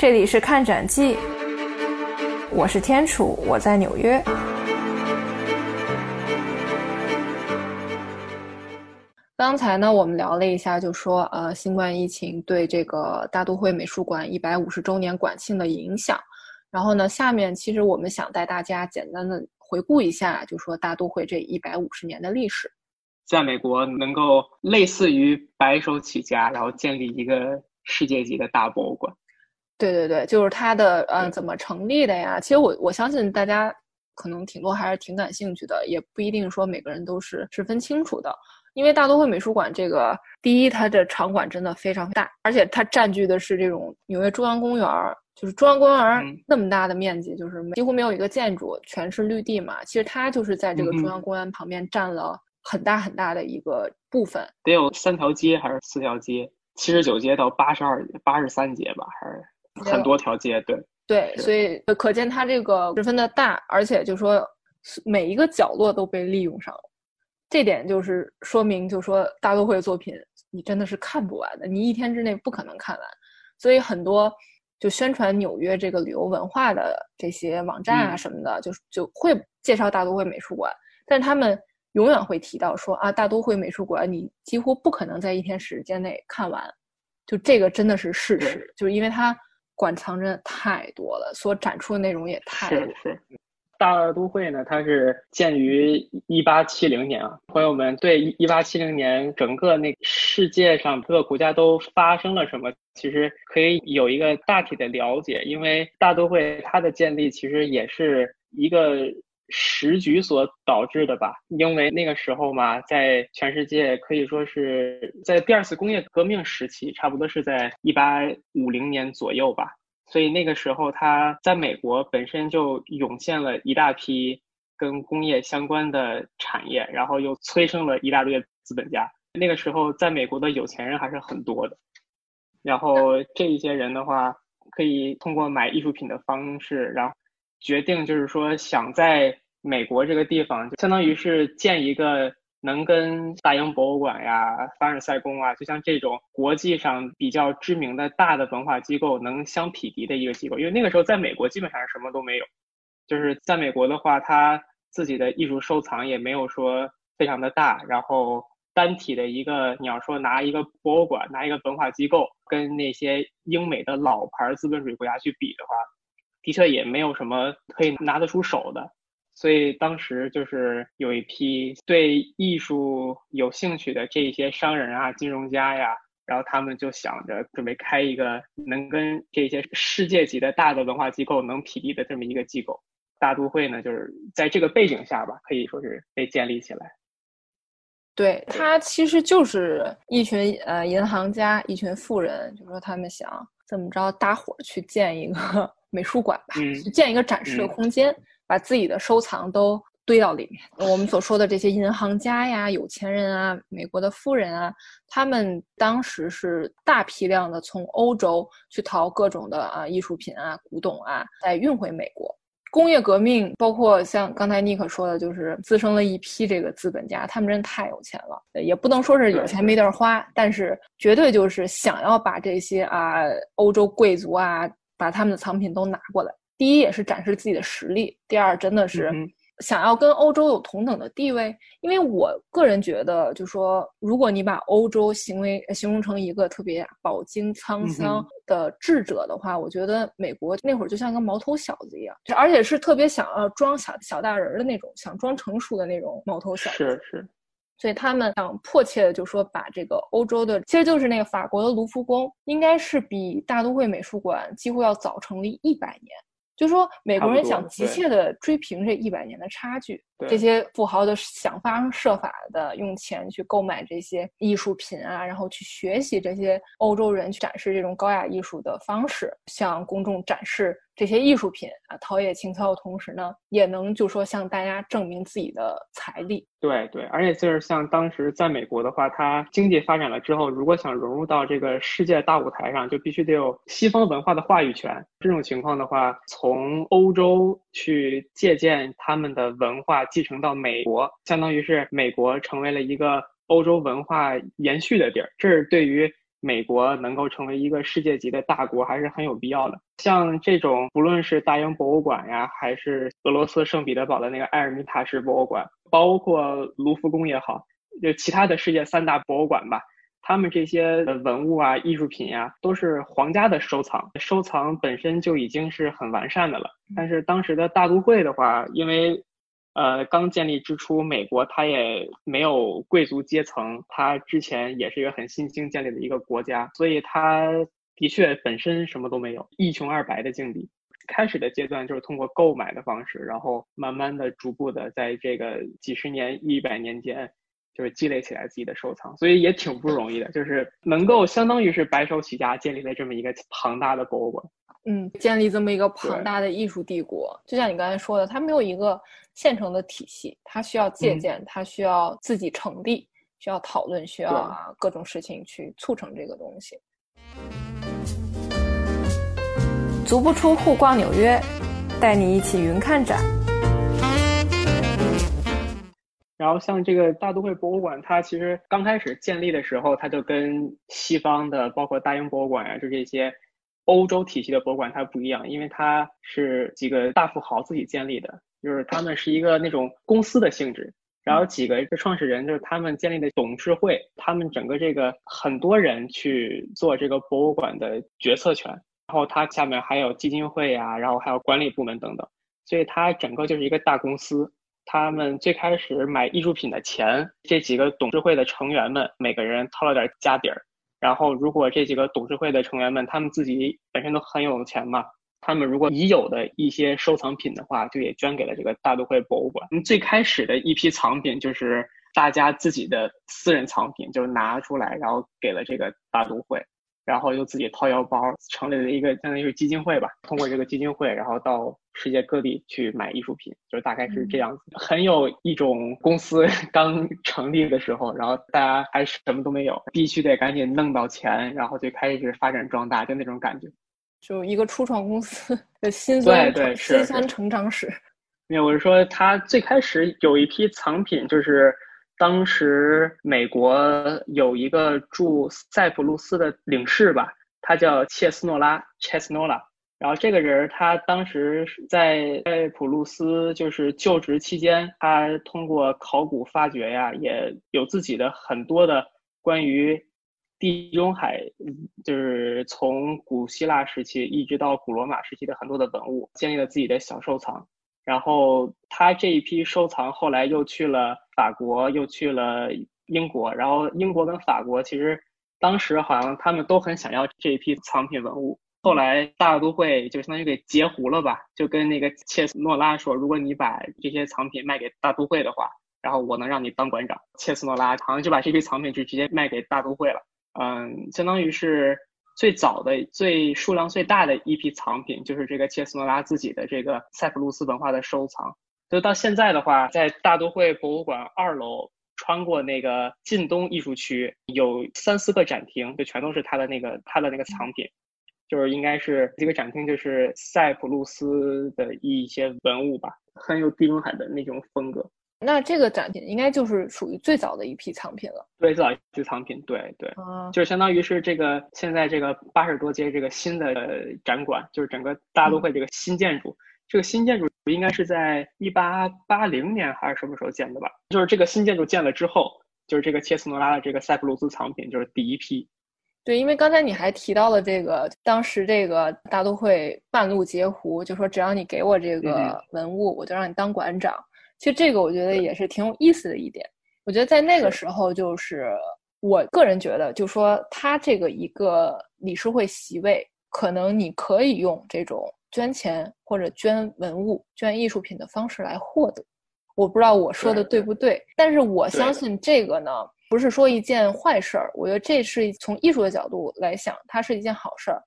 这里是看展记，我是天楚，我在纽约。刚才呢，我们聊了一下，就说呃，新冠疫情对这个大都会美术馆一百五十周年馆庆的影响。然后呢，下面其实我们想带大家简单的回顾一下，就说大都会这一百五十年的历史。在美国能够类似于白手起家，然后建立一个世界级的大博物馆。对对对，就是它的呃怎么成立的呀？其实我我相信大家可能挺多还是挺感兴趣的，也不一定说每个人都是十分清楚的。因为大都会美术馆这个，第一它的场馆真的非常大，而且它占据的是这种纽约中央公园，就是中央公园那么大的面积，就是几乎没有一个建筑，全是绿地嘛。其实它就是在这个中央公园旁边占了很大很大的一个部分，得有三条街还是四条街？七十九街到八十二、八十三街吧，还是？很多条街，对对，所以可见它这个十分的大，而且就说每一个角落都被利用上了，这点就是说明，就说大都会作品你真的是看不完的，你一天之内不可能看完。所以很多就宣传纽约这个旅游文化的这些网站啊什么的，就就会介绍大都会美术馆，但是他们永远会提到说啊，大都会美术馆你几乎不可能在一天时间内看完，就这个真的是事实，就是因为它。馆藏真的太多了，所展出的内容也太多。是是，大都会呢，它是建于一八七零年啊。朋友们对一八七零年整个那世界上各个国家都发生了什么，其实可以有一个大体的了解。因为大都会它的建立其实也是一个。时局所导致的吧，因为那个时候嘛，在全世界可以说是在第二次工业革命时期，差不多是在一八五零年左右吧。所以那个时候，它在美国本身就涌现了一大批跟工业相关的产业，然后又催生了一大堆资本家。那个时候，在美国的有钱人还是很多的。然后这一些人的话，可以通过买艺术品的方式，然后。决定就是说，想在美国这个地方，就相当于是建一个能跟大英博物馆呀、凡尔赛宫啊，就像这种国际上比较知名的大的文化机构能相匹敌的一个机构。因为那个时候在美国基本上什么都没有，就是在美国的话，他自己的艺术收藏也没有说非常的大，然后单体的一个你要说拿一个博物馆、拿一个文化机构跟那些英美的老牌资本主义国家去比的话。的确也没有什么可以拿得出手的，所以当时就是有一批对艺术有兴趣的这些商人啊、金融家呀，然后他们就想着准备开一个能跟这些世界级的大的文化机构能匹敌的这么一个机构。大都会呢，就是在这个背景下吧，可以说是被建立起来。对，它其实就是一群呃银行家、一群富人，就说他们想怎么着，搭伙儿去建一个。美术馆吧，建一个展示的空间，把自己的收藏都堆到里面。我们所说的这些银行家呀、有钱人啊、美国的富人啊，他们当时是大批量的从欧洲去淘各种的啊艺术品啊、古董啊，再运回美国。工业革命包括像刚才尼克说的，就是滋生了一批这个资本家，他们真太有钱了，也不能说是有钱没地儿花，但是绝对就是想要把这些啊欧洲贵族啊。把他们的藏品都拿过来，第一也是展示自己的实力，第二真的是想要跟欧洲有同等的地位。因为我个人觉得，就说如果你把欧洲行为形容成一个特别饱经沧桑的智者的话，我觉得美国那会儿就像个毛头小子一样，而且是特别想要装小小大人的那种，想装成熟的那种毛头小子。是是。所以他们想迫切的就说把这个欧洲的，其实就是那个法国的卢浮宫，应该是比大都会美术馆几乎要早成立一百年。就说美国人想急切的追平这一百年的差距，这些富豪的想方设法的用钱去购买这些艺术品啊，然后去学习这些欧洲人去展示这种高雅艺术的方式，向公众展示。这些艺术品啊，陶冶情操的同时呢，也能就说向大家证明自己的财力。对对，而且就是像当时在美国的话，它经济发展了之后，如果想融入到这个世界大舞台上，就必须得有西方文化的话语权。这种情况的话，从欧洲去借鉴他们的文化，继承到美国，相当于是美国成为了一个欧洲文化延续的地儿。这是对于美国能够成为一个世界级的大国，还是很有必要的。像这种，不论是大英博物馆呀，还是俄罗斯圣彼得堡的那个埃尔米塔什博物馆，包括卢浮宫也好，就其他的世界三大博物馆吧，他们这些文物啊、艺术品呀，都是皇家的收藏，收藏本身就已经是很完善的了。但是当时的大都会的话，因为呃，刚建立之初，美国它也没有贵族阶层，它之前也是一个很新兴建立的一个国家，所以它的确本身什么都没有，一穷二白的境地。开始的阶段就是通过购买的方式，然后慢慢的、逐步的，在这个几十年、一百年间，就是积累起来自己的收藏，所以也挺不容易的，就是能够相当于是白手起家建立了这么一个庞大的博物馆。嗯，建立这么一个庞大的艺术帝国，就像你刚才说的，它没有一个现成的体系，它需要借鉴，它需要自己成立，需要讨论，需要各种事情去促成这个东西。足不出户逛纽约，带你一起云看展。然后像这个大都会博物馆，它其实刚开始建立的时候，它就跟西方的，包括大英博物馆啊，就这些。欧洲体系的博物馆它不一样，因为它是几个大富豪自己建立的，就是他们是一个那种公司的性质，然后几个创始人就是他们建立的董事会，他们整个这个很多人去做这个博物馆的决策权，然后它下面还有基金会呀，然后还有管理部门等等，所以它整个就是一个大公司。他们最开始买艺术品的钱，这几个董事会的成员们每个人掏了点家底儿。然后，如果这几个董事会的成员们他们自己本身都很有钱嘛，他们如果已有的一些收藏品的话，就也捐给了这个大都会博物馆。最开始的一批藏品就是大家自己的私人藏品，就拿出来，然后给了这个大都会。然后又自己掏腰包，成立了一个相当于是基金会吧。通过这个基金会，然后到世界各地去买艺术品，就是大概是这样子。很有一种公司 刚成立的时候，然后大家还什么都没有，必须得赶紧弄到钱，然后就开始发展壮大，就那种感觉。就一个初创公司 的辛酸辛酸成长史。没有，我是说，他最开始有一批藏品，就是。当时美国有一个驻塞浦路斯的领事吧，他叫切斯诺拉 （Chesnola）。然后这个人他当时在在普鲁斯就是就职期间，他通过考古发掘呀，也有自己的很多的关于地中海，就是从古希腊时期一直到古罗马时期的很多的文物，建立了自己的小收藏。然后他这一批收藏后来又去了法国，又去了英国。然后英国跟法国其实当时好像他们都很想要这一批藏品文物。后来大都会就相当于给截胡了吧，就跟那个切斯诺拉说，如果你把这些藏品卖给大都会的话，然后我能让你当馆长。切斯诺拉好像就把这批藏品就直接卖给大都会了。嗯，相当于是。最早的、最数量最大的一批藏品，就是这个切斯诺拉自己的这个塞浦路斯文化的收藏。就到现在的话，在大都会博物馆二楼，穿过那个近东艺术区，有三四个展厅，就全都是他的那个他的那个藏品。就是应该是这个展厅，就是塞浦路斯的一些文物吧，很有地中海的那种风格。那这个展品应该就是属于最早的一批藏品了。最早一批藏品，对对，就是相当于是这个现在这个八十多街这个新的展馆，就是整个大都会这个新建筑。这个新建筑应该是在一八八零年还是什么时候建的吧？就是这个新建筑建了之后，就是这个切斯诺拉的这个塞浦路斯藏品就是第一批。对，因为刚才你还提到了这个，当时这个大都会半路截胡，就说只要你给我这个文物，我就让你当馆长。其实这个我觉得也是挺有意思的一点。我觉得在那个时候，就是我个人觉得，就说他这个一个理事会席位，可能你可以用这种捐钱或者捐文物、捐艺术品的方式来获得。我不知道我说的对不对，但是我相信这个呢，不是说一件坏事儿。我觉得这是从艺术的角度来想，它是一件好事儿。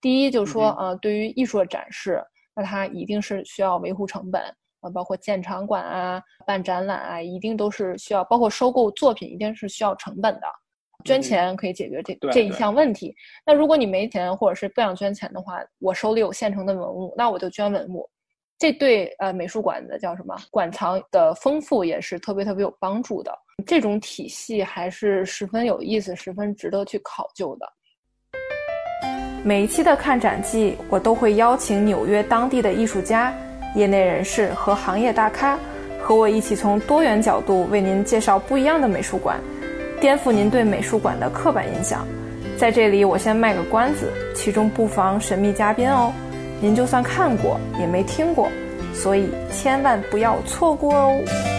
第一，就是说，呃，对于艺术的展示，那它一定是需要维护成本。包括建场馆啊、办展览啊，一定都是需要，包括收购作品，一定是需要成本的。捐钱可以解决这这一项问题。那如果你没钱，或者是不想捐钱的话，我手里有现成的文物，那我就捐文物。这对呃美术馆的叫什么馆藏的丰富也是特别特别有帮助的。这种体系还是十分有意思，十分值得去考究的。每一期的看展季，我都会邀请纽约当地的艺术家、业内人士和行业大咖，和我一起从多元角度为您介绍不一样的美术馆，颠覆您对美术馆的刻板印象。在这里，我先卖个关子，其中不妨神秘嘉宾哦。您就算看过，也没听过，所以千万不要错过哦。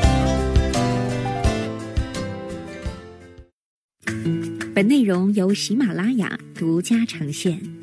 内容由喜马拉雅独家呈现。